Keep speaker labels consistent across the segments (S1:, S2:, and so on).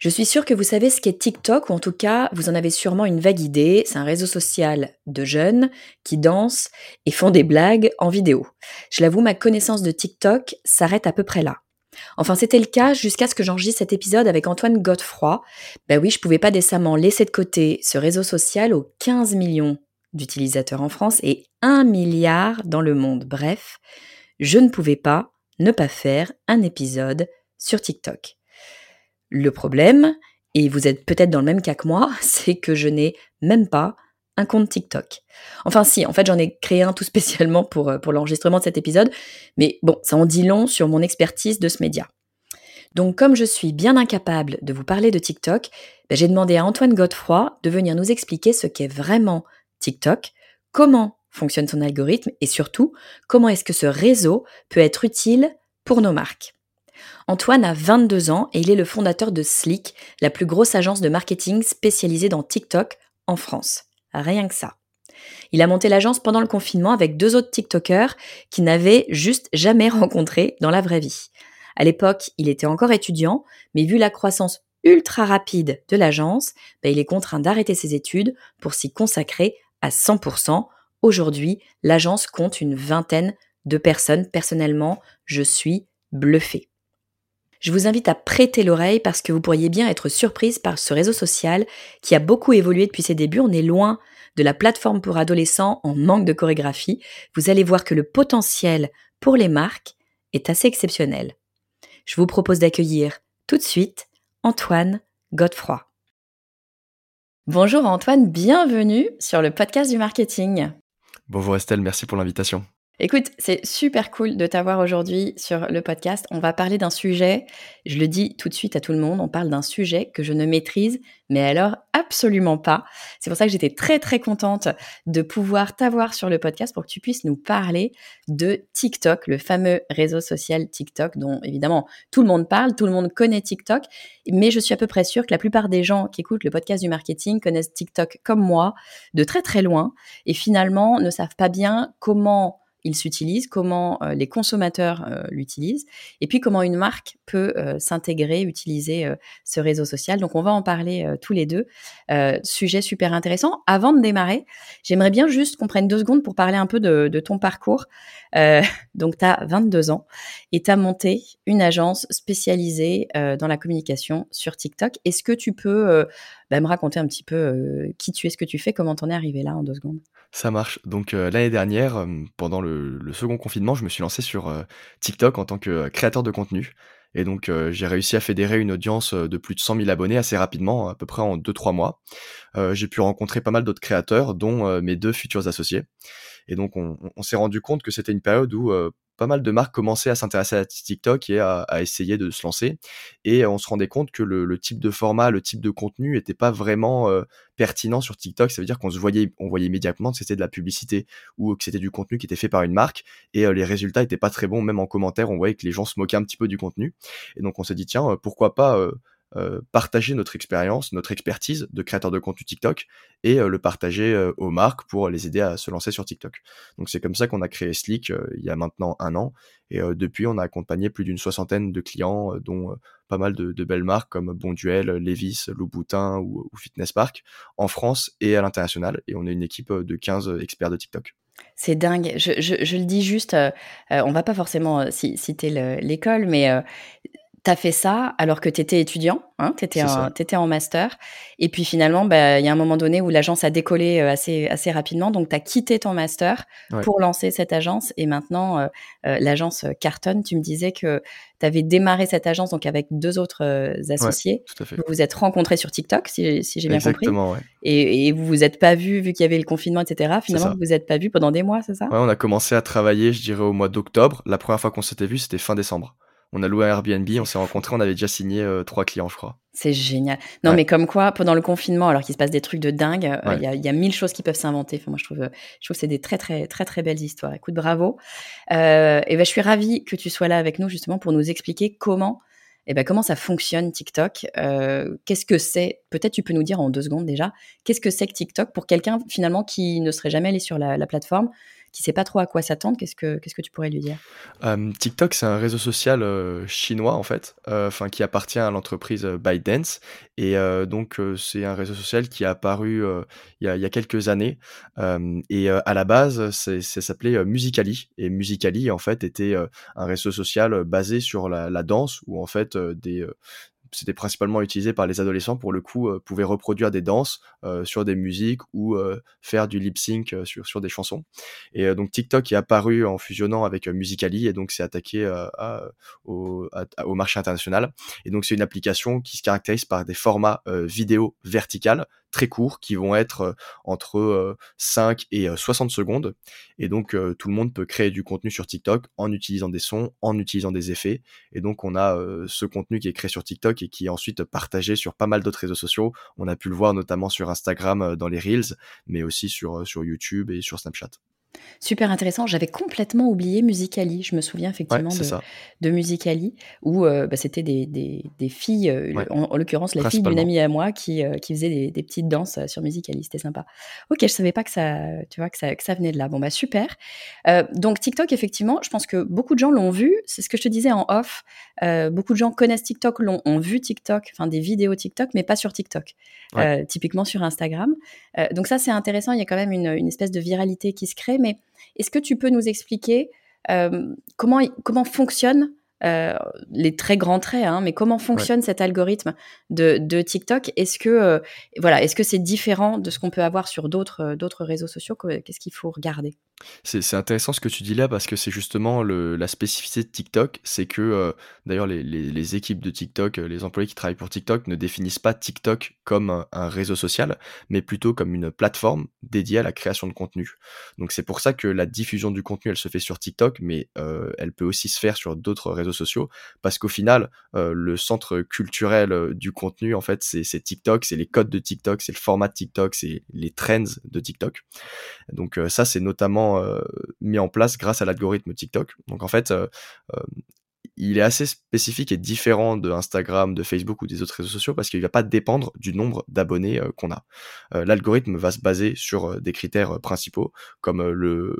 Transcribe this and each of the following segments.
S1: Je suis sûre que vous savez ce qu'est TikTok, ou en tout cas, vous en avez sûrement une vague idée. C'est un réseau social de jeunes qui dansent et font des blagues en vidéo. Je l'avoue, ma connaissance de TikTok s'arrête à peu près là. Enfin, c'était le cas jusqu'à ce que j'enregistre cet épisode avec Antoine Godefroy. Ben oui, je pouvais pas décemment laisser de côté ce réseau social aux 15 millions d'utilisateurs en France et 1 milliard dans le monde. Bref, je ne pouvais pas ne pas faire un épisode sur TikTok. Le problème, et vous êtes peut-être dans le même cas que moi, c'est que je n'ai même pas un compte TikTok. Enfin si, en fait j'en ai créé un tout spécialement pour, euh, pour l'enregistrement de cet épisode, mais bon, ça en dit long sur mon expertise de ce média. Donc comme je suis bien incapable de vous parler de TikTok, ben, j'ai demandé à Antoine Godefroy de venir nous expliquer ce qu'est vraiment TikTok, comment fonctionne son algorithme et surtout comment est-ce que ce réseau peut être utile pour nos marques. Antoine a 22 ans et il est le fondateur de Slick, la plus grosse agence de marketing spécialisée dans TikTok en France. Rien que ça. Il a monté l'agence pendant le confinement avec deux autres TikTokers qui n'avaient juste jamais rencontré dans la vraie vie. À l'époque, il était encore étudiant, mais vu la croissance ultra rapide de l'agence, ben, il est contraint d'arrêter ses études pour s'y consacrer à 100%. Aujourd'hui, l'agence compte une vingtaine de personnes. Personnellement, je suis bluffé. Je vous invite à prêter l'oreille parce que vous pourriez bien être surprise par ce réseau social qui a beaucoup évolué depuis ses débuts. On est loin de la plateforme pour adolescents en manque de chorégraphie. Vous allez voir que le potentiel pour les marques est assez exceptionnel. Je vous propose d'accueillir tout de suite Antoine Godefroy. Bonjour Antoine, bienvenue sur le podcast du marketing.
S2: Bonjour Estelle, merci pour l'invitation.
S1: Écoute, c'est super cool de t'avoir aujourd'hui sur le podcast. On va parler d'un sujet, je le dis tout de suite à tout le monde, on parle d'un sujet que je ne maîtrise, mais alors absolument pas. C'est pour ça que j'étais très très contente de pouvoir t'avoir sur le podcast pour que tu puisses nous parler de TikTok, le fameux réseau social TikTok dont évidemment tout le monde parle, tout le monde connaît TikTok, mais je suis à peu près sûre que la plupart des gens qui écoutent le podcast du marketing connaissent TikTok comme moi, de très très loin, et finalement ne savent pas bien comment il s'utilise, comment euh, les consommateurs euh, l'utilisent, et puis comment une marque peut euh, s'intégrer, utiliser ce réseau social. Donc on va en parler tous les deux. sujet super intéressant. Avant de démarrer, j'aimerais bien juste qu'on prenne deux secondes pour parler un peu de, ton parcours. donc tu as 22 ans et tu as monté une agence spécialisée dans la communication sur TikTok. Est-ce que tu peux bah, me raconter un petit peu qui tu es, ce que tu fais, comment t'en es arrivé là en deux secondes?
S2: Ça marche. Donc l'année dernière, pendant le, second confinement, je me suis lancé sur TikTok en tant que créateur de contenu. Et donc j'ai réussi à fédérer une audience de plus de 100 000 abonnés assez rapidement, à peu près en 2-3 mois. j'ai pu rencontrer pas mal d'autres créateurs, dont mes deux futurs associés. Et donc on, on s'est rendu compte que c'était une période où pas mal de marques commençaient à s'intéresser à TikTok et à, essayer de se lancer. Et on se rendait compte que le, type de format, le type de contenu n'était pas vraiment euh, pertinent sur TikTok. Ça veut dire qu'on se voyait, on voyait immédiatement que c'était de la publicité ou que c'était du contenu qui était fait par une marque. Et euh, les résultats n'étaient pas très bons, même en commentaire, on voyait que les gens se moquaient un petit peu du contenu. Et donc on s'est dit, tiens, euh, pourquoi pas euh, partager notre expérience, notre expertise de créateur de contenu TikTok et euh, le partager euh, aux marques pour les aider à se lancer sur TikTok. Donc c'est comme ça qu'on a créé Slick il y a maintenant un an et depuis on a accompagné plus d'une soixantaine de clients dont pas mal de, belles marques comme Bonduel, Levis, Louboutin ou, ou Fitness Park en France et à l'international et on est une équipe de 15 experts de TikTok.
S1: C'est dingue. Je, je, le dis juste, on va pas forcément citer l'école, mais tu as fait ça alors que tu étais étudiant, hein, tu étais, en master. Et puis finalement, bah, il y a un moment donné où l'agence a décollé euh, assez, assez rapidement. Donc, tu as quitté ton master pour lancer cette agence. Et maintenant, euh, euh, l'agence cartonne. Tu me disais que tu avais démarré cette agence donc avec deux autres associés. Vous vous êtes rencontrés sur TikTok, si, j'ai bien compris. Et, et, vous vous êtes pas vus vu qu'il y avait le confinement, etc. Finalement, vous vous êtes pas vus pendant des mois, c'est ça?
S2: Ouais, on a commencé à travailler, je dirais, au mois d'octobre. La première fois qu'on s'était vu, c'était fin décembre On a loué un Airbnb, on s'est rencontrés, on avait déjà signé trois clients, je crois.
S1: C'est génial. Non, mais comme quoi, pendant le confinement, alors qu'il se passe des trucs de dingue, il y, a, mille choses qui peuvent s'inventer. Enfin, moi, je trouve, je trouve que c'est des très, très, très, très belles histoires. Écoute, bravo. et ben, je suis ravie que tu sois là avec nous, justement, pour nous expliquer comment eh ben, comment ça fonctionne TikTok euh, Qu'est-ce que c'est? Peut-être tu peux nous dire en deux secondes déjà, qu'est-ce que c'est que TikTok pour quelqu'un finalement qui ne serait jamais allé sur la plateforme? Qui sait pas trop à quoi s'attendre, qu'est-ce que, qu'est-ce que tu pourrais lui dire?
S2: TikTok, c'est un réseau social chinois en fait, enfin qui appartient à l'entreprise ByteDance. Et donc c'est un réseau social qui a apparu il y, a, quelques années. Et à la base ça s'appelait Musicali. Et Musicali en fait était un réseau social basé sur la, la danse où en fait des c'était principalement utilisé par les adolescents pour le coup euh, pouvaient reproduire des danses euh, sur des musiques ou euh, faire du lip sync sur sur des chansons et donc TikTok est apparu en fusionnant avec Musicali et donc c'est attaqué au, au, marché international et donc c'est une application qui se caractérise par des formats vidéo verticales très courts qui vont être euh, entre 5 euh, et 60 euh, secondes. Et donc, tout le monde peut créer du contenu sur TikTok en utilisant des sons, en utilisant des effets. Et donc, on a ce contenu qui est créé sur TikTok et qui est ensuite partagé sur pas mal d'autres réseaux sociaux. On a pu le voir notamment sur Instagram dans les Reels, mais aussi sur, sur YouTube et sur Snapchat.
S1: Super intéressant. J'avais complètement oublié Musicali. Je me souviens effectivement de, de, Musicali, où euh, bah, c'était des, des, filles, euh, en, l'occurrence la fille d'une amie à moi qui, euh, qui faisait des, des, petites danses sur Musicali. C'était sympa. Ok, je savais pas que ça, tu vois, que ça, que ça venait de là. Bon, bah super. donc TikTok, effectivement, je pense que beaucoup de gens l'ont vu. C'est ce que je te disais en off. beaucoup de gens connaissent TikTok, l'ont, ont vu TikTok, enfin des vidéos TikTok, mais pas sur TikTok. typiquement sur Instagram. donc ça, c'est intéressant. Il y a quand même une, une espèce de viralité qui se crée mais est-ce que tu peux nous expliquer euh, comment, comment fonctionne euh, les très grands traits, hein, mais comment fonctionne cet algorithme de, TikTok? Est-ce que euh, voilà, est-ce que c'est différent de ce qu'on peut avoir sur d'autres d'autres réseaux sociaux? Qu'est-ce qu'il faut regarder?
S2: C'est intéressant ce que tu dis là parce que c'est justement le, la spécificité de TikTok, c'est que euh, d'ailleurs les, les, équipes de TikTok, euh, les employés qui travaillent pour TikTok ne définissent pas TikTok comme un, réseau social, mais plutôt comme une plateforme dédiée à la création de contenu. Donc c'est pour ça que la diffusion du contenu, elle se fait sur TikTok, mais euh, elle peut aussi se faire sur d'autres réseaux sociaux, parce qu'au final, le centre culturel du contenu, en fait, c'est TikTok, c'est les codes de TikTok, c'est le format de TikTok, c'est les trends de TikTok. Donc ça, c'est notamment euh, mis en place grâce à l'algorithme TikTok. Donc en fait, euh, euh, il est assez spécifique et différent de Instagram, de Facebook ou des autres réseaux sociaux parce qu'il ne va pas dépendre du nombre d'abonnés qu'on a. L'algorithme va se baser sur des critères principaux comme le,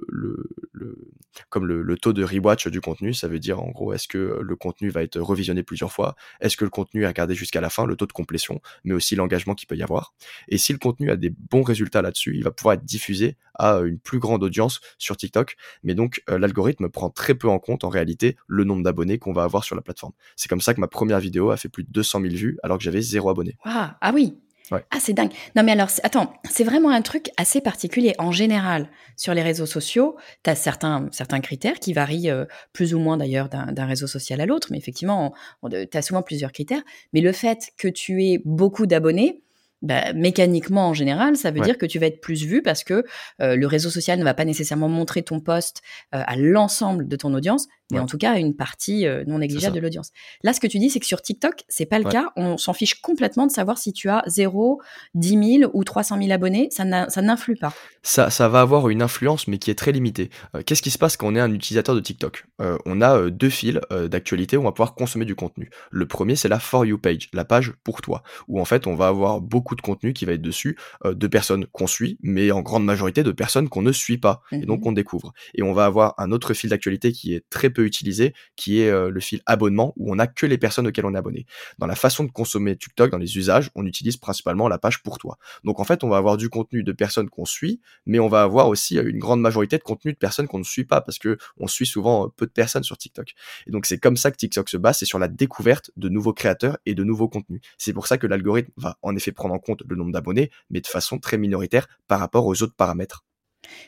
S2: comme le, taux de rewatch du contenu. Ça veut dire en gros est-ce que le contenu va être revisionné plusieurs fois, est-ce que le contenu est regardé jusqu'à la fin, le taux de complétion, mais aussi l'engagement qu'il peut y avoir? Et si le contenu a des bons résultats là-dessus, il va pouvoir être diffusé à une plus grande audience sur TikTok. Mais donc l'algorithme prend très peu en compte en réalité le nombre d'abonnés qu'on va avoir sur la plateforme. C'est comme ça que ma première vidéo a fait plus de 200 000 vues alors que j'avais zéro abonné.
S1: Ah oui, Ah, c'est dingue. Non, mais alors, attends, c'est vraiment un truc assez particulier. En général, sur les réseaux sociaux, tu as certains, certains critères qui varient euh, plus ou moins d'ailleurs d'un réseau social à l'autre, mais effectivement, tu as souvent plusieurs critères. Mais le fait que tu aies beaucoup d'abonnés, bah, mécaniquement en général, ça veut dire que tu vas être plus vu parce que euh, le réseau social ne va pas nécessairement montrer ton poste euh, à l'ensemble de ton audience, mais en tout cas une partie euh, non négligeable de l'audience. Là, ce que tu dis, c'est que sur TikTok, c'est pas le cas. On s'en fiche complètement de savoir si tu as 0, 10 000 ou 300 000 abonnés. Ça n'influe pas.
S2: Ça, ça va avoir une influence, mais qui est très limitée. Qu'est-ce qui se passe quand on est un utilisateur de TikTok? On a deux fils d'actualité où on va pouvoir consommer du contenu. Le premier, c'est la For You page, la page pour toi, où en fait on va avoir beaucoup de contenu qui va être dessus euh, de personnes qu'on suit, mais en grande majorité de personnes qu'on ne suit pas et donc mhm. on découvre. Et on va avoir un autre fil d'actualité qui est très peu utilisé, qui est euh, le fil abonnement où on a que les personnes auxquelles on est abonné. Dans la façon de consommer TikTok, dans les usages, on utilise principalement la page pour toi. Donc en fait, on va avoir du contenu de personnes qu'on suit, mais on va avoir aussi euh, une grande majorité de contenu de personnes qu'on ne suit pas parce que on suit souvent peu de personnes sur TikTok. Et donc c'est comme ça que TikTok se base, c'est sur la découverte de nouveaux créateurs et de nouveaux contenus. C'est pour ça que l'algorithme va en effet prendre en compte le nombre d'abonnés, mais de façon très minoritaire par rapport aux autres paramètres.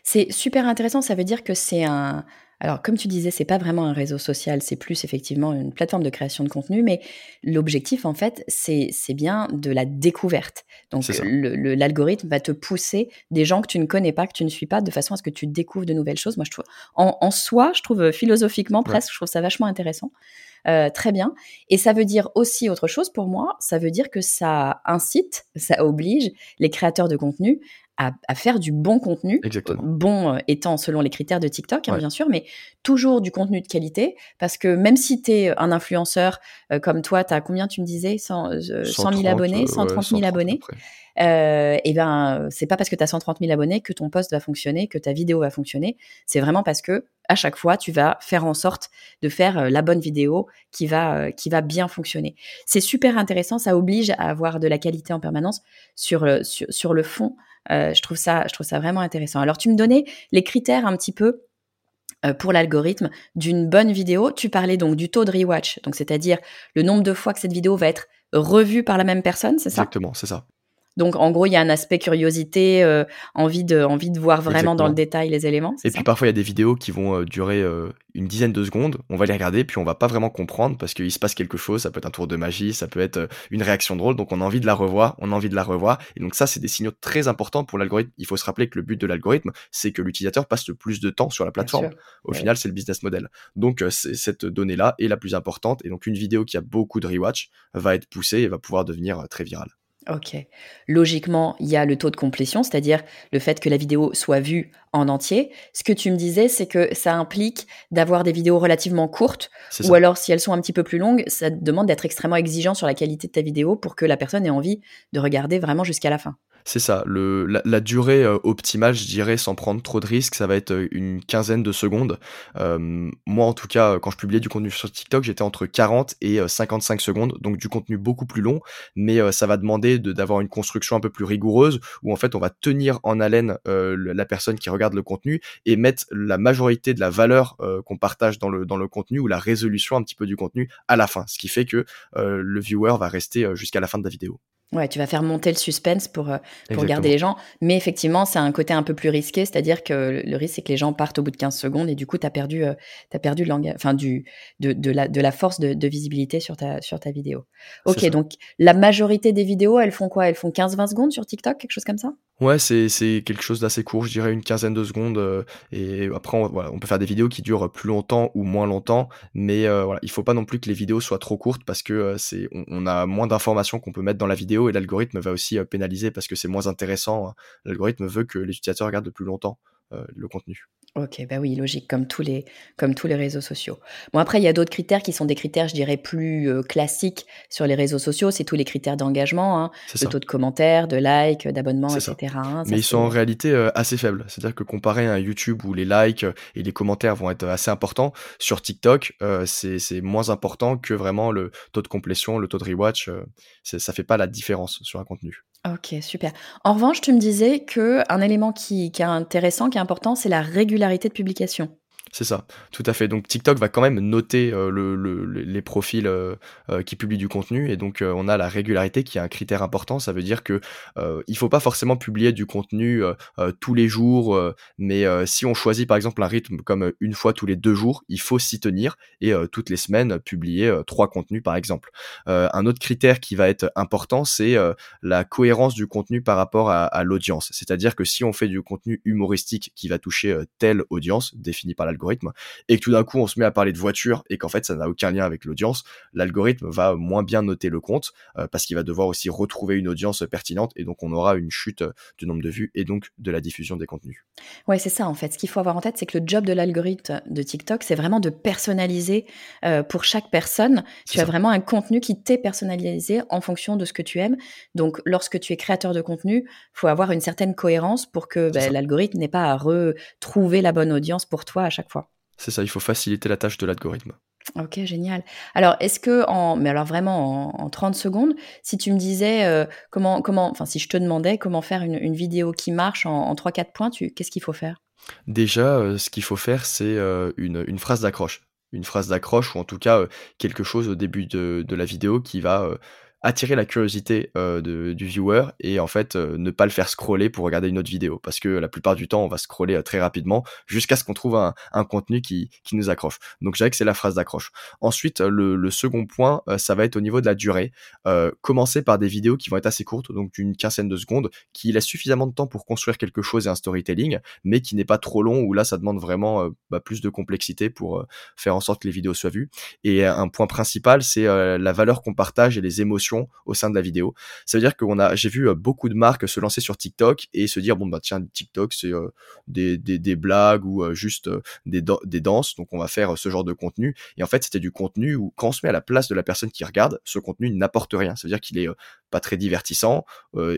S1: C'est super intéressant, ça veut dire que c'est un... Alors, comme tu disais, c'est pas vraiment un réseau social, c'est plus effectivement une plateforme de création de contenu, mais l'objectif, en fait, c'est bien de la découverte. Donc, l'algorithme va te pousser des gens que tu ne connais pas, que tu ne suis pas, de façon à ce que tu découvres de nouvelles choses. Moi, je trouve, en, soi, je trouve philosophiquement presque, je trouve ça vachement intéressant. Euh, très bien. Et ça veut dire aussi autre chose pour moi. Ça veut dire que ça incite, ça oblige les créateurs de contenu à, faire du bon contenu.
S2: Exactement.
S1: Bon euh, étant selon les critères de TikTok, hein, bien sûr, mais toujours du contenu de qualité. Parce que même si tu es un influenceur euh, comme toi, tu as combien tu me disais 100, 000 abonnés, 130 000 abonnés euh, et ben c'est pas parce que tu as 130 000 abonnés que ton post va fonctionner, que ta vidéo va fonctionner. C'est vraiment parce que à chaque fois tu vas faire en sorte de faire euh, la bonne vidéo qui va euh, qui va bien fonctionner. C'est super intéressant, ça oblige à avoir de la qualité en permanence sur le sur, le fond. Euh, je trouve ça vraiment intéressant. Alors tu me donnais les critères un petit peu euh, pour l'algorithme d'une bonne vidéo. Tu parlais donc du taux de rewatch, donc c'est-à-dire le nombre de fois que cette vidéo va être revue par la même personne, c'est ça?
S2: Exactement, c'est ça.
S1: Donc en gros, il y a un aspect curiosité, euh, envie de envie de voir vraiment dans le détail les éléments.
S2: Et puis parfois il y a des vidéos qui vont euh, durer euh, une dizaine de secondes. On va les regarder puis on va pas vraiment comprendre parce qu'il se passe quelque chose. Ça peut être un tour de magie, ça peut être une réaction drôle. Donc on a envie de la revoir, on a envie de la revoir. Et donc ça c'est des signaux très importants pour l'algorithme. Il faut se rappeler que le but de l'algorithme c'est que l'utilisateur passe le plus de temps sur la plateforme. Au final c'est le business model. Donc cette donnée là est la plus importante. Et donc une vidéo qui a beaucoup de rewatch va être poussée et va pouvoir devenir très virale.
S1: Ok. Logiquement, il y a le taux de complétion, c'est-à-dire le fait que la vidéo soit vue en entier. Ce que tu me disais, c'est que ça implique d'avoir des vidéos relativement courtes, ou alors si elles sont un petit peu plus longues, ça demande d'être extrêmement exigeant sur la qualité de ta vidéo pour que la personne ait envie de regarder vraiment jusqu'à la fin.
S2: C'est ça, la, durée euh, optimale, je dirais, sans prendre trop de risques, ça va être euh, une quinzaine de secondes. Euh, moi, en tout cas, quand je publiais du contenu sur TikTok, j'étais entre 40 et 55 secondes, donc du contenu beaucoup plus long, mais ça va demander d'avoir une construction un peu plus rigoureuse, où en fait, on va tenir en haleine la personne qui regarde le contenu et mettre la majorité de la valeur qu'on partage dans le, dans le contenu ou la résolution un petit peu du contenu à la fin, ce qui fait que le viewer va rester jusqu'à la fin de la vidéo.
S1: Ouais, tu vas faire monter le suspense pour, euh, pour garder les gens. Mais effectivement, c'est un côté un peu plus risqué, c'est-à-dire que le risque, c'est que les gens partent au bout de 15 secondes et du coup, tu as perdu, euh, as perdu le enfin, du, de, de, la, de la force de, de, visibilité sur ta, sur ta vidéo. Ok, donc la majorité des vidéos, elles font quoi? Elles font 15-20 secondes sur TikTok, quelque chose comme ça?
S2: Ouais, c'est quelque chose d'assez court, je dirais une quinzaine de secondes. Euh, et après, on, peut faire des vidéos qui durent plus longtemps ou moins longtemps. Mais euh, voilà, il faut pas non plus que les vidéos soient trop courtes parce que c'est on, a moins d'informations qu'on peut mettre dans la vidéo et l'algorithme va aussi euh, pénaliser parce que c'est moins intéressant. Hein. L'algorithme veut que les utilisateurs regardent plus longtemps euh, le contenu.
S1: Ok, bah oui, logique, comme tous les, comme tous les réseaux sociaux. Bon, après, il y a d'autres critères qui sont des critères, je dirais, plus euh, classiques sur les réseaux sociaux. C'est tous les critères d'engagement, hein, le taux de commentaires, de likes, d'abonnements, etc.
S2: Hein, Mais ils sont en réalité assez faibles. C'est-à-dire que comparé à YouTube où les likes et les commentaires vont être assez importants, sur TikTok, c'est moins important que vraiment le taux de complétion, le taux de rewatch. ça fait pas la différence sur un contenu.
S1: Ok, super. En revanche, tu me disais que un élément qui, qui est intéressant, qui est important, c'est la régularité de publication.
S2: C'est ça, tout à fait. Donc TikTok va quand même noter euh, le, les profils euh, euh, qui publient du contenu et donc on a la régularité qui est un critère important. Ça veut dire que il faut pas forcément publier du contenu tous les jours, mais si on choisit par exemple un rythme comme une fois tous les deux jours, il faut s'y tenir et toutes les semaines publier trois contenus par exemple. un autre critère qui va être important, c'est la cohérence du contenu par rapport à, à l'audience. C'est-à-dire que si on fait du contenu humoristique qui va toucher telle audience définie par l'algorithme et que tout d'un coup on se met à parler de voiture et qu'en fait ça n'a aucun lien avec l'audience, l'algorithme va moins bien noter le compte euh, parce qu'il va devoir aussi retrouver une audience pertinente et donc on aura une chute du nombre de vues et donc de la diffusion des contenus.
S1: Ouais, c'est ça en fait. Ce qu'il faut avoir en tête, c'est que le job de l'algorithme de TikTok, c'est vraiment de personnaliser euh, pour chaque personne. Tu as vraiment un contenu qui t'est personnalisé en fonction de ce que tu aimes. Donc, lorsque tu es créateur de contenu, faut avoir une certaine cohérence pour que ben, l'algorithme n'ait pas à retrouver la bonne audience pour toi à chaque fois.
S2: C'est ça, il faut faciliter la tâche de l'algorithme.
S1: Ok, génial. Alors, est-ce que, en, mais alors vraiment en, 30 secondes, si tu me disais euh, comment, comment, enfin, si je te demandais comment faire une, vidéo qui marche en, 3-4 points, qu'est-ce qu'il faut faire?
S2: Déjà, euh, ce qu'il faut faire, c'est euh, une, phrase d'accroche. Une phrase d'accroche, ou en tout cas quelque chose au début de, de la vidéo qui va attirer la curiosité de, du viewer et en fait ne pas le faire scroller pour regarder une autre vidéo parce que la plupart du temps on va scroller très rapidement jusqu'à ce qu'on trouve un, un, contenu qui, qui nous accroche. Donc je dirais que c'est la phrase d'accroche. Ensuite le, le, second point ça va être au niveau de la durée. commencer par des vidéos qui vont être assez courtes donc d'une quinzaine de secondes qui laissent suffisamment de temps pour construire quelque chose et un storytelling mais qui n'est pas trop long où là ça demande vraiment bah, plus de complexité pour faire en sorte que les vidéos soient vues. Et un point principal c'est la valeur qu'on partage et les émotions au sein de la vidéo. Ça veut dire qu'on a, j'ai vu euh, beaucoup de marques se lancer sur TikTok et se dire bon bah tiens TikTok c'est euh, des, blagues ou euh, juste des, des danses, donc on va faire ce genre de contenu. Et en fait c'était du contenu où quand on se met à la place de la personne qui regarde, ce contenu n'apporte rien. Ça veut dire qu'il est pas très divertissant,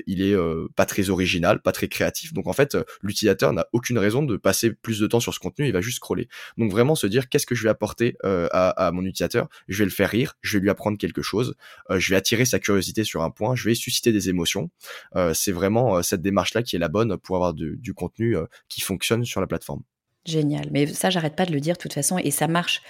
S2: il est pas très original, pas très créatif. Donc en fait l'utilisateur n'a aucune raison de passer plus de temps sur ce contenu, il va juste scroller. Donc vraiment se dire qu'est-ce que je vais apporter à, mon utilisateur, je vais le faire rire, je vais lui apprendre quelque chose, je vais attirer sa curiosité sur un point, je vais susciter des émotions. Euh, c'est vraiment euh, cette démarche-là qui est la bonne pour avoir du contenu euh, qui fonctionne sur la plateforme.
S1: Génial. Mais ça, j'arrête pas de le dire de toute façon, et ça marche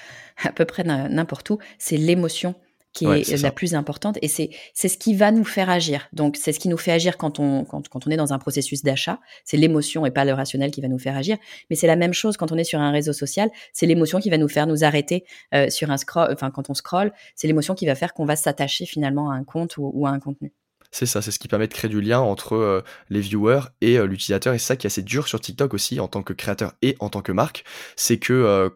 S1: à peu près n'importe où. C'est l'émotion qui est, la plus importante et c'est c'est ce qui va nous faire agir. Donc c'est ce qui nous fait agir quand on quand, quand on est dans un processus d'achat, c'est l'émotion et pas le rationnel qui va nous faire agir, mais c'est la même chose quand on est sur un réseau social, c'est l'émotion qui va nous faire nous arrêter euh, sur un scroll enfin quand on scroll, c'est l'émotion qui va faire qu'on va s'attacher finalement à un compte ou à un contenu.
S2: C'est ça, c'est ce qui permet de créer du lien entre euh, les viewers et euh, l'utilisateur. Et ça qui est assez dur sur TikTok aussi en tant que créateur et en tant que marque, c'est que euh,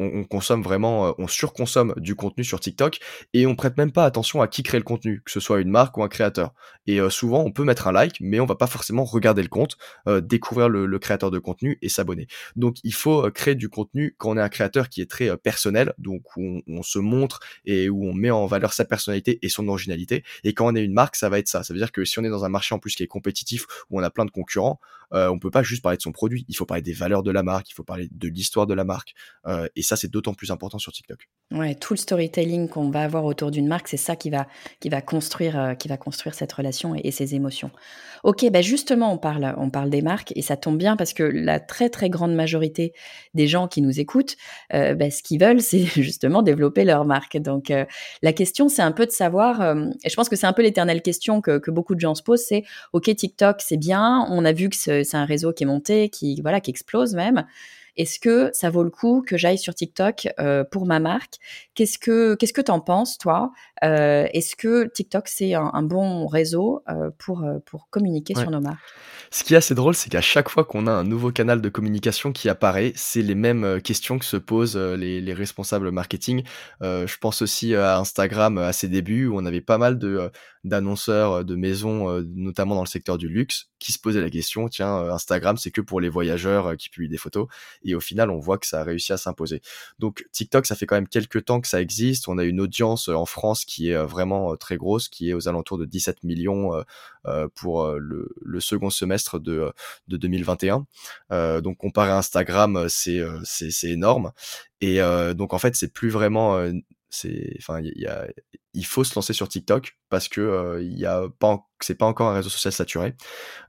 S2: on, consomme vraiment, on surconsomme du contenu sur TikTok et on prête même pas attention à qui crée le contenu, que ce soit une marque ou un créateur. Et souvent, on peut mettre un like, mais on va pas forcément regarder le compte, découvrir le, créateur de contenu et s'abonner. Donc, il faut créer du contenu quand on est un créateur qui est très personnel, donc où on se montre et où on met en valeur sa personnalité et son originalité. Et quand on est une marque, ça va être ça ça. veut dire que si on est dans un marché en plus qui est compétitif, où on a plein de concurrents, euh, on peut pas juste parler de son produit. Il faut parler des valeurs de la marque, il faut parler de l'histoire de la marque. Euh, et ça, c'est d'autant plus important sur TikTok.
S1: Ouais, tout le storytelling qu'on va avoir autour d'une marque, c'est ça qui va, qui va construire, euh, qui va construire cette relation et, ses émotions. Ok, bah justement, on parle, on parle des marques et ça tombe bien parce que la très très grande majorité des gens qui nous écoutent, bah, ce qu'ils veulent, c'est justement développer leur marque. Donc la question, c'est un peu de savoir, et je pense que c'est un peu l'éternelle question que, que, beaucoup de gens se posent, c'est ok TikTok, c'est bien, on a vu que c'est un réseau qui est monté, qui voilà, qui explose même. Est-ce que ça vaut le coup que j'aille sur TikTok euh, pour ma marque? Qu'est-ce que qu'est-ce que t'en penses toi? Euh, Est-ce que TikTok c'est un, bon réseau euh, pour pour communiquer sur nos marques?
S2: Ce qui est assez drôle, c'est qu'à chaque fois qu'on a un nouveau canal de communication qui apparaît, c'est les mêmes questions que se posent les, les responsables marketing. je pense aussi à Instagram à ses débuts où on avait pas mal de d'annonceurs euh, de maisons, euh, notamment dans le secteur du luxe, qui se posaient la question, tiens, euh, Instagram, c'est que pour les voyageurs qui publient des photos. Et au final, on voit que ça a réussi à s'imposer. Donc TikTok, ça fait quand même quelques temps que ça existe. On a une audience en France qui est vraiment très grosse, qui est aux alentours de 17 millions pour le, second semestre de, de 2021. donc comparé à Instagram, c'est énorme. Et donc en fait, c'est plus vraiment enfin il y a il faut se lancer sur TikTok parce que euh, il a pas c'est pas encore un réseau social saturé.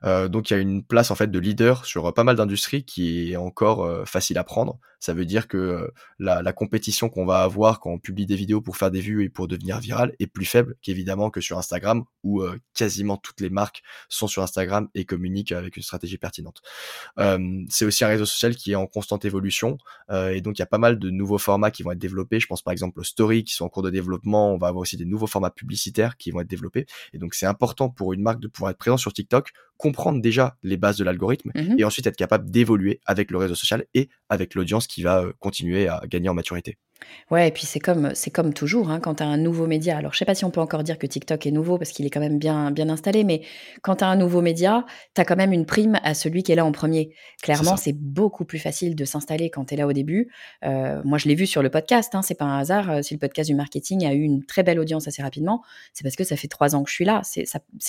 S2: Euh, donc il y a une place en fait de leader sur pas mal d'industries qui est encore euh, facile à prendre. Ça veut dire que euh, la, la, compétition qu'on va avoir quand on publie des vidéos pour faire des vues et pour devenir viral est plus faible qu'évidemment que sur Instagram où quasiment toutes les marques sont sur Instagram et communiquent avec une stratégie pertinente. c'est aussi un réseau social qui est en constante évolution et donc il y a pas mal de nouveaux formats qui vont être développés. Je pense par exemple aux stories qui sont en cours de développement. On va avoir aussi des nouveaux formats publicitaires qui vont être développés et donc c'est important pour une marque de pouvoir être présent sur TikTok, comprendre déjà les bases de l'algorithme mhm. et ensuite être capable d'évoluer avec le réseau social et avec l'audience qui va euh, continuer à gagner en maturité.
S1: Ouais, et puis c'est comme, c'est comme toujours, hein, quand tu as un nouveau média. Alors, je sais pas si on peut encore dire que TikTok est nouveau parce qu'il est quand même bien, bien installé, mais quand tu as un nouveau média, tu as quand même une prime à celui qui est là en premier. Clairement, c'est beaucoup plus facile de s'installer quand tu es là au début. Euh, moi, je l'ai vu sur le podcast, hein, c'est pas un hasard. Euh, si le podcast du marketing a eu une très belle audience assez rapidement, c'est parce que ça fait trois ans que je suis là. C'est,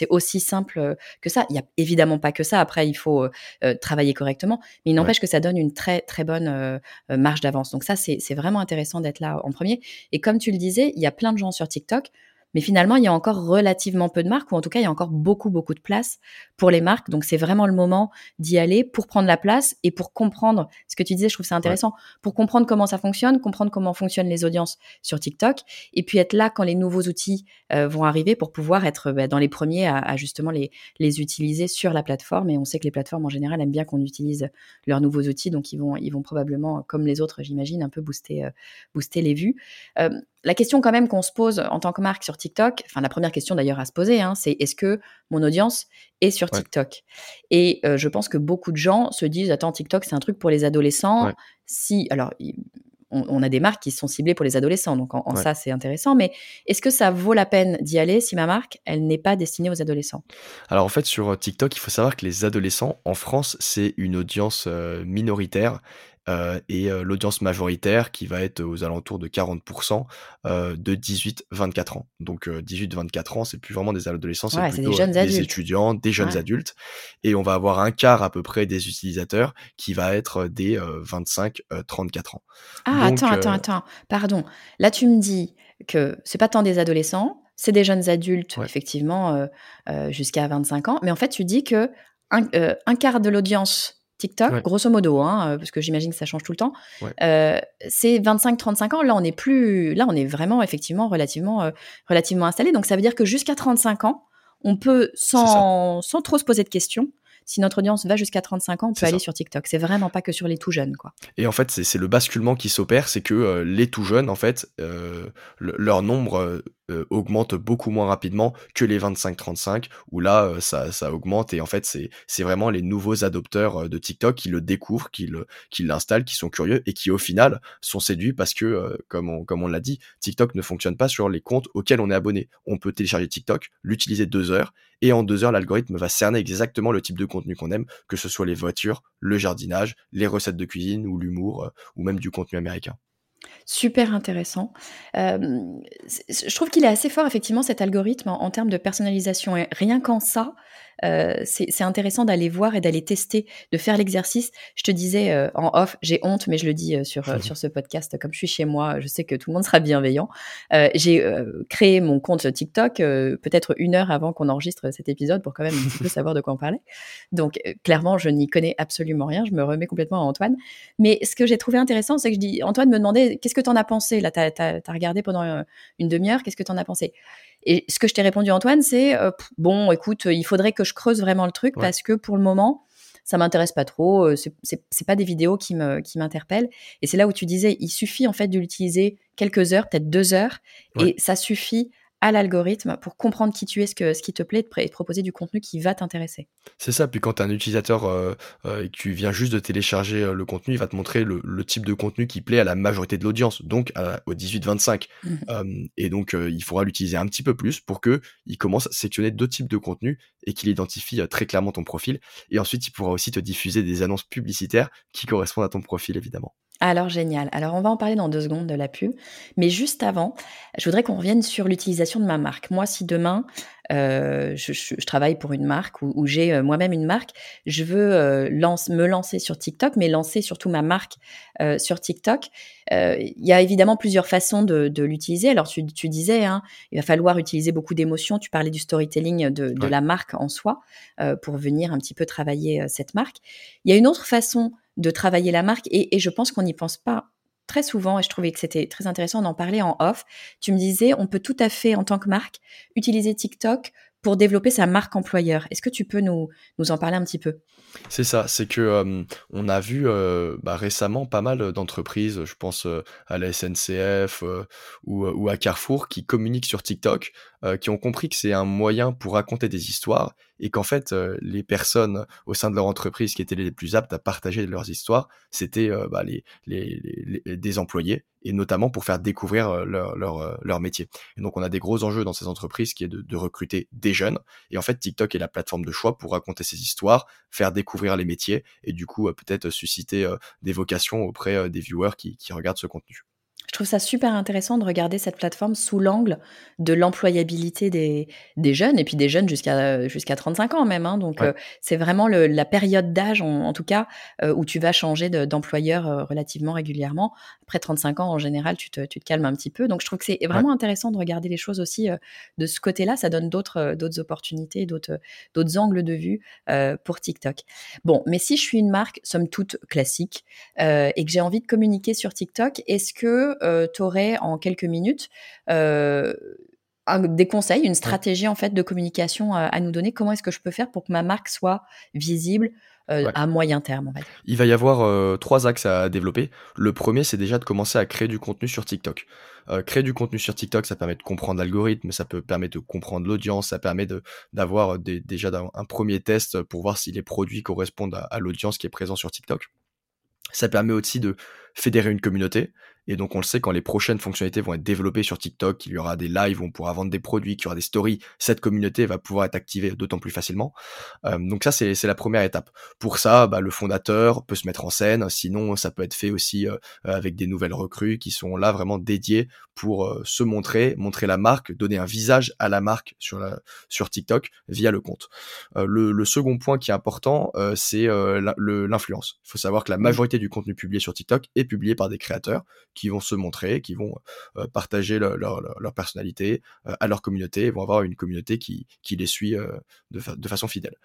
S1: aussi simple que ça. Il y a évidemment pas que ça. Après, il faut euh, travailler correctement, mais il n'empêche que ça donne une très, très bonne marge d'avance. Donc ça, c'est vraiment intéressant d'être là en premier. Et comme tu le disais, il y a plein de gens sur TikTok Mais finalement, il y a encore relativement peu de marques, ou en tout cas, il y a encore beaucoup, beaucoup de place pour les marques. Donc, c'est vraiment le moment d'y aller pour prendre la place et pour comprendre ce que tu disais. Je trouve ça intéressant pour comprendre comment ça fonctionne, comprendre comment fonctionnent les audiences sur TikTok, et puis être là quand les nouveaux outils euh, vont arriver pour pouvoir être bah, dans les premiers à, justement les, les utiliser sur la plateforme. Et on sait que les plateformes en général aiment bien qu'on utilise leurs nouveaux outils, donc ils vont, ils vont probablement, comme les autres, j'imagine, un peu booster, euh, booster les vues. Euh, la question quand même qu'on se pose en tant que marque sur TikTok, enfin la première question d'ailleurs à se poser, hein, c'est est-ce que mon audience est sur TikTok? Et euh, je pense que beaucoup de gens se disent attends TikTok c'est un truc pour les adolescents. Si alors on, a des marques qui sont ciblées pour les adolescents, donc en, ça c'est intéressant. Mais est-ce que ça vaut la peine d'y aller si ma marque elle n'est pas destinée aux adolescents?
S2: Alors en fait sur TikTok il faut savoir que les adolescents en France c'est une audience euh, minoritaire euh, et euh, l'audience majoritaire qui va être aux alentours de 40% euh, de 18-24 ans. Donc 18-24 ans, c'est plus vraiment des adolescents, c'est plutôt des, jeunes des étudiants, des jeunes adultes. Et on va avoir un quart à peu près des utilisateurs qui va être des 25-34 ans.
S1: Ah, attends, attends, attends. Pardon. Là, tu me dis que c'est pas tant des adolescents, c'est des jeunes adultes, effectivement, jusqu'à 25 ans. Mais en fait, tu dis que un quart de l'audience TikTok, grosso modo, hein, euh, parce que j'imagine que ça change tout le temps. Euh, c'est 25-35 ans. Là, on est plus, là, on est vraiment effectivement relativement, euh, relativement installé. Donc, ça veut dire que jusqu'à 35 ans, on peut, sans, sans trop se poser de questions, si notre audience va jusqu'à 35 ans, on peut aller sur TikTok. C'est vraiment pas que sur les tout jeunes, quoi.
S2: Et en fait, c'est le basculement qui s'opère, c'est que les tout jeunes, en fait, leur nombre euh, augmente beaucoup moins rapidement que les 25-35 où là euh, ça, ça, augmente et en fait c'est vraiment les nouveaux adopteurs euh, de TikTok qui le découvrent, qui le qui l'installent, qui sont curieux et qui au final sont séduits parce que comme comme on l'a dit, TikTok ne fonctionne pas sur les comptes auxquels on est abonné. On peut télécharger TikTok, l'utiliser deux heures et en deux heures l'algorithme va cerner exactement le type de contenu qu'on aime, que ce soit les voitures, le jardinage, les recettes de cuisine ou l'humour ou même du contenu américain.
S1: Super intéressant. je trouve qu'il est assez fort, effectivement, cet algorithme en, en termes de personnalisation. Et rien qu'en ça, euh, c'est intéressant d'aller voir et d'aller tester, de faire l'exercice. Je te disais euh, en off, j'ai honte, mais je le dis euh, sur, sur ce podcast, comme je suis chez moi, je sais que tout le monde sera bienveillant. j'ai créé mon compte TikTok peut-être une heure avant qu'on enregistre cet épisode pour quand même un petit peu savoir de quoi on parlait. Donc clairement, je n'y connais absolument rien. Je me remets complètement à Antoine. Mais ce que j'ai trouvé intéressant, c'est que je dis, Antoine me demandait, qu'est-ce que tu en as pensé? Là, tu as, regardé pendant une demi-heure, qu'est-ce que tu en as pensé? Et ce que je t'ai répondu, Antoine, c'est euh, bon, écoute, il faudrait que je creuse vraiment le truc parce que pour le moment, ça m'intéresse pas trop. Euh, c'est pas des vidéos qui me qui m'interpellent. Et c'est là où tu disais, il suffit en fait de l'utiliser quelques heures, peut-être deux heures, et ça suffit à l'algorithme pour comprendre qui tu es, ce, que, ce qui te plaît, et te proposer du contenu qui va t'intéresser.
S2: C'est ça, puis quand tu es un utilisateur euh, euh, et que tu viens juste de télécharger euh, le contenu, il va te montrer le, type de contenu qui plaît à la majorité de l'audience, donc au 18-25. Mmh. et donc il faudra l'utiliser un petit peu plus pour que il commence à sélectionner deux types de contenus et qu'il identifie très clairement ton profil. Et ensuite, il pourra aussi te diffuser des annonces publicitaires qui correspondent à ton profil, évidemment.
S1: Alors génial. Alors on va en parler dans deux secondes de la pub. Mais juste avant, je voudrais qu'on revienne sur l'utilisation de ma marque. Moi, si demain, euh, je, travaille pour une marque ou, j'ai euh, moi-même une marque, je veux euh, me lancer sur TikTok, mais lancer surtout ma marque sur TikTok. Il y a évidemment plusieurs façons de, l'utiliser. Alors tu, disais, hein, il va falloir utiliser beaucoup d'émotions. Tu parlais du storytelling de, la marque en soi pour venir un petit peu travailler cette marque. Il y a une autre façon de travailler la marque. Et, je pense qu'on n'y pense pas très souvent, et je trouvais que c'était très intéressant d'en parler en off. Tu me disais, on peut tout à fait, en tant que marque, utiliser TikTok pour développer sa marque employeur. Est-ce que tu peux nous, nous en parler un petit peu?
S2: C'est ça, c'est que on a vu bah, récemment pas mal d'entreprises, je pense à la SNCF ou, à Carrefour, qui communiquent sur TikTok, qui ont compris que c'est un moyen pour raconter des histoires et qu'en fait, euh, les personnes au sein de leur entreprise qui étaient les plus aptes à partager leurs histoires, c'était euh, bah, les, les, des employés, et notamment pour faire découvrir euh, leur, leur, leur, métier. Et donc, on a des gros enjeux dans ces entreprises qui est de, de, recruter des jeunes, et en fait, TikTok est la plateforme de choix pour raconter ces histoires, faire découvrir les métiers, et du coup, peut-être susciter des vocations auprès des viewers qui regardent ce contenu
S1: Je trouve ça super intéressant de regarder cette plateforme sous l'angle de l'employabilité des, des jeunes, et puis des jeunes jusqu'à jusqu'à 35 ans même. Hein. Donc,
S2: Ouais.
S1: euh, c'est vraiment le- la période d'âge, en, en tout cas, euh, où tu vas changer de- d'employeur euh, relativement régulièrement. Après 35 ans, en général, tu te, tu te calmes un petit peu. Donc, je trouve que c'est vraiment intéressant de regarder les choses aussi de ce côté-là. Ça donne d'autres d'autres opportunités, d'autres angles de vue pour TikTok. Bon, mais si je suis une marque, somme toute classique, et que j'ai envie de communiquer sur TikTok, est-ce que tu aurais en quelques minutes euh, des conseils, une stratégie en fait de communication à, à nous donner? Comment est-ce que je peux faire pour que ma marque soit visible euh,
S2: Ouais.
S1: à moyen terme, va dire?
S2: Il va y avoir euh, trois axes à développer. Le premier, c'est déjà de commencer à créer du contenu sur TikTok. Euh, créer du contenu sur TikTok, ça permet de comprendre l'algorithme, ça peut permettre de comprendre l'audience, ça permet d'avoir déjà un premier test pour voir si les produits correspondent à, à l'audience qui est présente sur TikTok. Ça permet aussi de fédérer une communauté. Et donc, on le sait, quand les prochaines fonctionnalités vont être développées sur TikTok, il y aura des lives où on pourra vendre des produits, qu'il y aura des stories, cette communauté va pouvoir être activée d'autant plus facilement. Euh, donc ça, c'est la première étape. Pour ça, bah, le fondateur peut se mettre en scène. Sinon, ça peut être fait aussi euh, avec des nouvelles recrues qui sont là vraiment dédiées pour euh, se montrer, montrer la marque, donner un visage à la marque sur, la, sur TikTok via le compte. Euh, le, le second point qui est important, c'est l'influence. Il faut savoir que la majorité du contenu publié sur TikTok est publié par des créateurs qui vont se montrer, qui vont euh, partager leur, leur, personnalité euh, à leur communauté, et vont avoir une communauté qui, qui les suit euh, de, de façon fidèle.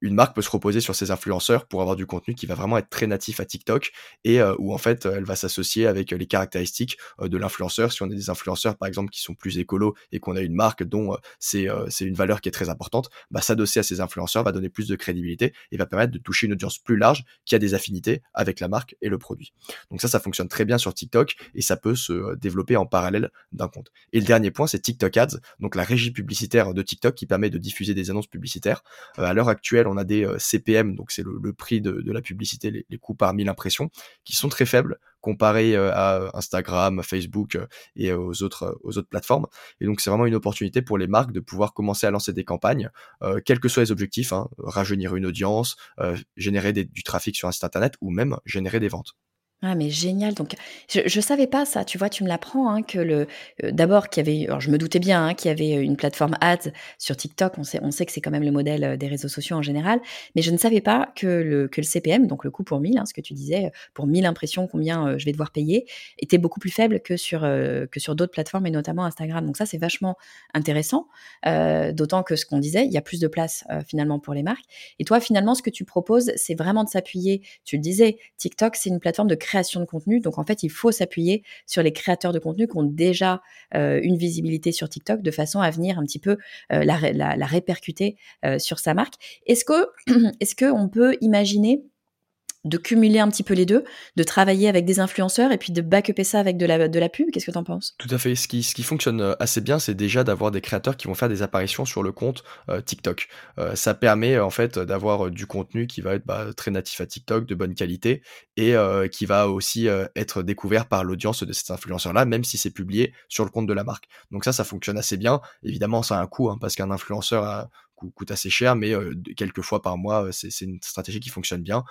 S2: Une marque peut se reposer sur ses influenceurs pour avoir du contenu qui va vraiment être très natif à TikTok et euh, où en fait elle va s'associer avec les caractéristiques euh, de l'influenceur. Si on a des influenceurs par exemple qui sont plus écolos et qu'on a une marque dont euh, c'est une valeur qui est très importante, bah, s'adosser à ces influenceurs va donner plus de crédibilité et va permettre de toucher une audience plus large qui a des affinités avec la marque et le produit. Donc ça, ça fonctionne très bien sur TikTok et ça peut se développer en parallèle d'un compte. Et le dernier point, c'est TikTok Ads, donc la régie publicitaire de TikTok qui permet de diffuser des annonces publicitaires. À l'heure actuelle, on a des euh, CPM, donc c'est le, prix de, la publicité, les, coûts par mille impressions, qui sont très faibles comparés euh, à Instagram, Facebook euh, et aux autres, euh, plateformes. Et donc c'est vraiment une opportunité pour les marques de pouvoir commencer à lancer des campagnes, euh, quels que soient les objectifs, hein, rajeunir une audience, euh, générer du trafic sur un site internet ou même générer des ventes.
S1: Ah mais génial, donc je je savais pas ça, tu vois? Tu me l'apprends, hein, que le heu, d'abord qu'il y avait je me doutais bien, hein, qu'il y avait, une plateforme ads sur TikTok. On sait on sait que c'est quand même le modèle, heu, des réseaux sociaux en général, mais je ne savais pas que le que le CPM, donc le coût pour 1000, hein, ce que tu disais, pour 1000 impressions, combien, je vais devoir payer, était beaucoup plus faible que sur, que sur d'autres plateformes et notamment Instagram. Donc ça, c'est vachement intéressant, d'autant que ce qu'on disait, il y a plus de place, finalement pour les marques et toi, finalement, ce que tu proposes, c'est vraiment de s'appuyer tu le disais, TikTok, c'est une plateforme de création de contenu. Donc, en fait, il faut s'appuyer sur les créateurs de contenu qui ont déjà euh, une visibilité sur TikTok de façon à venir un petit peu euh, la répercuter euh, sur sa marque. Est-ce que, est-ce qu'on peut imaginer de cumuler un petit peu les deux, de travailler avec des influenceurs et puis de backuper ça avec de la, pub Qu'est-ce que tu en penses?
S2: Tout à fait. Ce qui, fonctionne euh, assez bien, c'est déjà d'avoir des créateurs qui vont faire des apparitions sur le compte euh, TikTok. Euh, ça permet en fait d'avoir du contenu qui va être bah, très natif à TikTok, de bonne qualité, et qui va aussi être découvert par l'audience de cet influenceur-là, même si c'est publié sur le compte de la marque. Donc ça, ça fonctionne assez bien. Évidemment, ça a un coût, hein, parce qu'un influenceur a- coûte coûte assez cher, mais quelques fois par mois, c'est une stratégie qui fonctionne bien.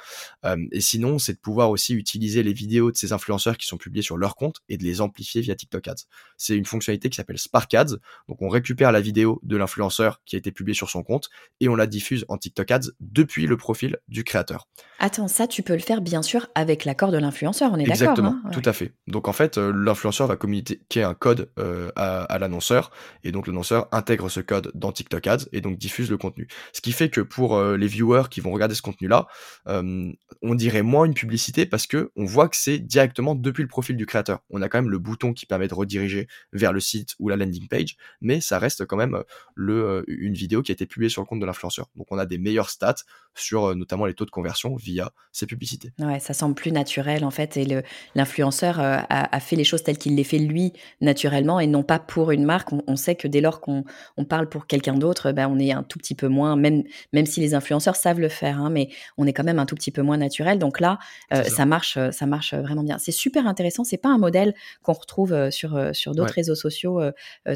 S2: Et sinon, c'est de pouvoir aussi utiliser les vidéos de ces influenceurs qui sont publiés sur leur compte et de les amplifier via TikTok Ads. C'est une fonctionnalité qui s'appelle Spark Ads. Donc, on récupère la vidéo de l'influenceur qui a été publiée sur son compte et on la diffuse en TikTok Ads depuis le profil du créateur.
S1: Attends, ça, tu peux le faire bien sûr avec l'accord de l'influenceur, on est d'accord
S2: Exactement,
S1: hein?
S2: tout à fait. Donc en fait, l'influenceur va communiquer un code euh, à, à l'annonceur, et donc l'annonceur intègre ce code dans TikTok Ads et donc diffuse le contenu. Ce qui fait que pour euh, les viewers qui vont regarder ce contenu-là, euh, on dirait moins une publicité parce que on voit que c'est directement depuis le profil du créateur. On a quand même le bouton qui permet de rediriger vers le site ou la landing page, mais ça reste quand même le, euh, une vidéo qui a été publiée sur le compte de l'influenceur. Donc on a des meilleures stats sur euh, notamment les taux de conversion via ces publicités.
S1: Ouais, ça semble plus naturel en fait, et l'influenceur euh, a, a fait les choses telles qu'il les fait lui naturellement et non pas pour une marque. On, on sait que dès lors qu'on on parle pour quelqu'un d'autre, ben, on est un tout petit peu moins, même, même si les influenceurs savent le faire, hein, mais on est quand même un tout petit peu moins naturel. Donc là, euh, ça. marche, ça marche vraiment bien. C'est super intéressant. C'est pas un modèle qu'on retrouve sur, sur d'autres réseaux sociaux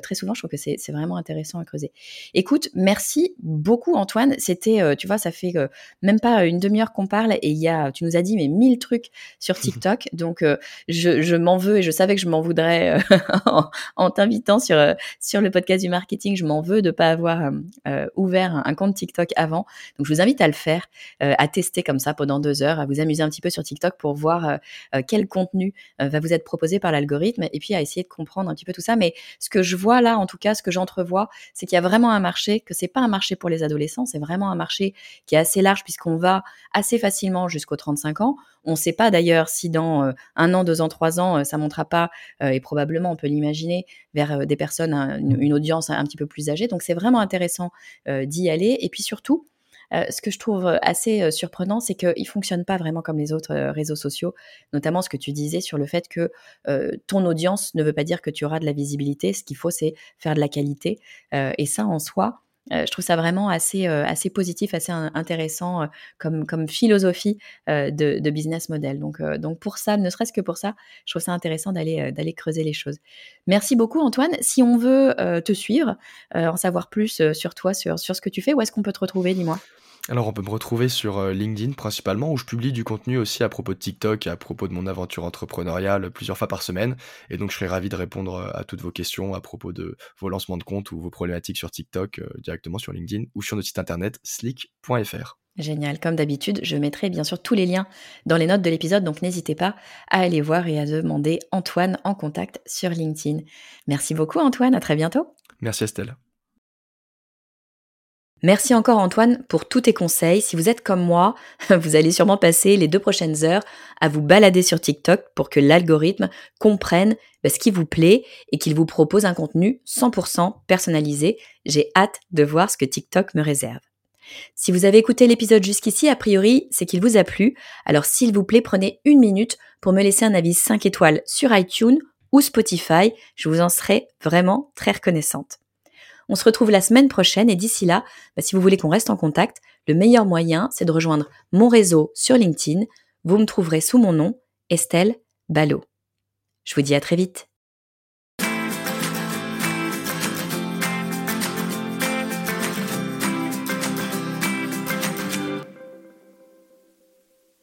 S1: très souvent. Je trouve que c'est vraiment intéressant à creuser. Écoute, merci beaucoup Antoine. C'était, tu vois, ça fait même pas une demi-heure qu'on parle et il y a, tu nous as dit mais mille trucs sur TikTok. Donc je, je m'en veux et je savais que je m'en voudrais en, en t'invitant sur sur le podcast du marketing. Je m'en veux de pas avoir euh, ouvert un, compte TikTok avant. Donc, je vous invite à le faire, euh, à tester comme ça pendant deux heures, à vous amuser un petit peu sur TikTok pour voir euh, quel contenu va vous être proposé par l'algorithme et puis à essayer de comprendre un petit peu tout ça. Mais ce que je vois là, en tout cas, ce que j'entrevois, c'est qu'il y a vraiment un marché, que c'est pas un marché pour les adolescents, c'est vraiment un marché qui est assez large puisqu'on va assez facilement jusqu'aux 35 ans. On ne sait pas d'ailleurs si dans un an, deux ans, trois ans, ça montera pas, et probablement on peut l'imaginer, vers des personnes, une, audience un petit peu plus âgée. Donc c'est vraiment intéressant d'y aller. Et puis surtout, ce que je trouve assez surprenant, c'est qu'il ne fonctionne pas vraiment comme les autres réseaux sociaux, notamment ce que tu disais sur le fait que ton audience ne veut pas dire que tu auras de la visibilité. Ce qu'il faut, c'est faire de la qualité. et ça, en soi, je trouve ça vraiment assez, assez positif, assez intéressant comme, comme philosophie de, business model. Donc, donc pour ça, ne serait-ce que pour ça, je trouve ça intéressant d'aller d'aller creuser les choses. Merci beaucoup Antoine. Si on veut te suivre, en savoir plus sur toi, sur, sur ce que tu fais, où est-ce qu'on peut te retrouver, dis-moi?
S2: Alors on peut me retrouver sur euh, LinkedIn principalement, où je publie du contenu aussi à propos de TikTok et à propos de mon aventure entrepreneuriale plusieurs fois par semaine. Et donc je serai ravi de répondre euh, à toutes vos questions à propos de vos lancements de compte ou vos problématiques sur TikTok euh, directement sur LinkedIn ou sur notre site internet slick.fr.
S1: Génial, comme d'habitude, je mettrai bien sûr tous les liens dans les notes de l'épisode, donc n'hésitez pas à aller voir et à demander Antoine en contact sur LinkedIn. Merci beaucoup Antoine, à très bientôt.
S2: Merci Estelle.
S1: Merci encore Antoine pour tous tes conseils. Si vous êtes comme moi, vous allez sûrement passer les deux prochaines heures à vous balader sur TikTok pour que l'algorithme comprenne bah, ce qui vous plaît et qu'il vous propose un contenu 100% personnalisé. J'ai hâte de voir ce que TikTok me réserve. Si vous avez écouté l'épisode jusqu'ici, a priori, c'est qu'il vous a plu. Alors s'il vous plaît, prenez une minute pour me laisser un avis 5 étoiles sur iTunes ou Spotify. Je vous en serai vraiment très reconnaissante. On se retrouve la semaine prochaine et d'ici là, bah, si vous voulez qu'on reste en contact, le meilleur moyen, c'est de rejoindre mon réseau sur LinkedIn. Vous me trouverez sous mon nom, Estelle Ballot. Je vous dis à très vite.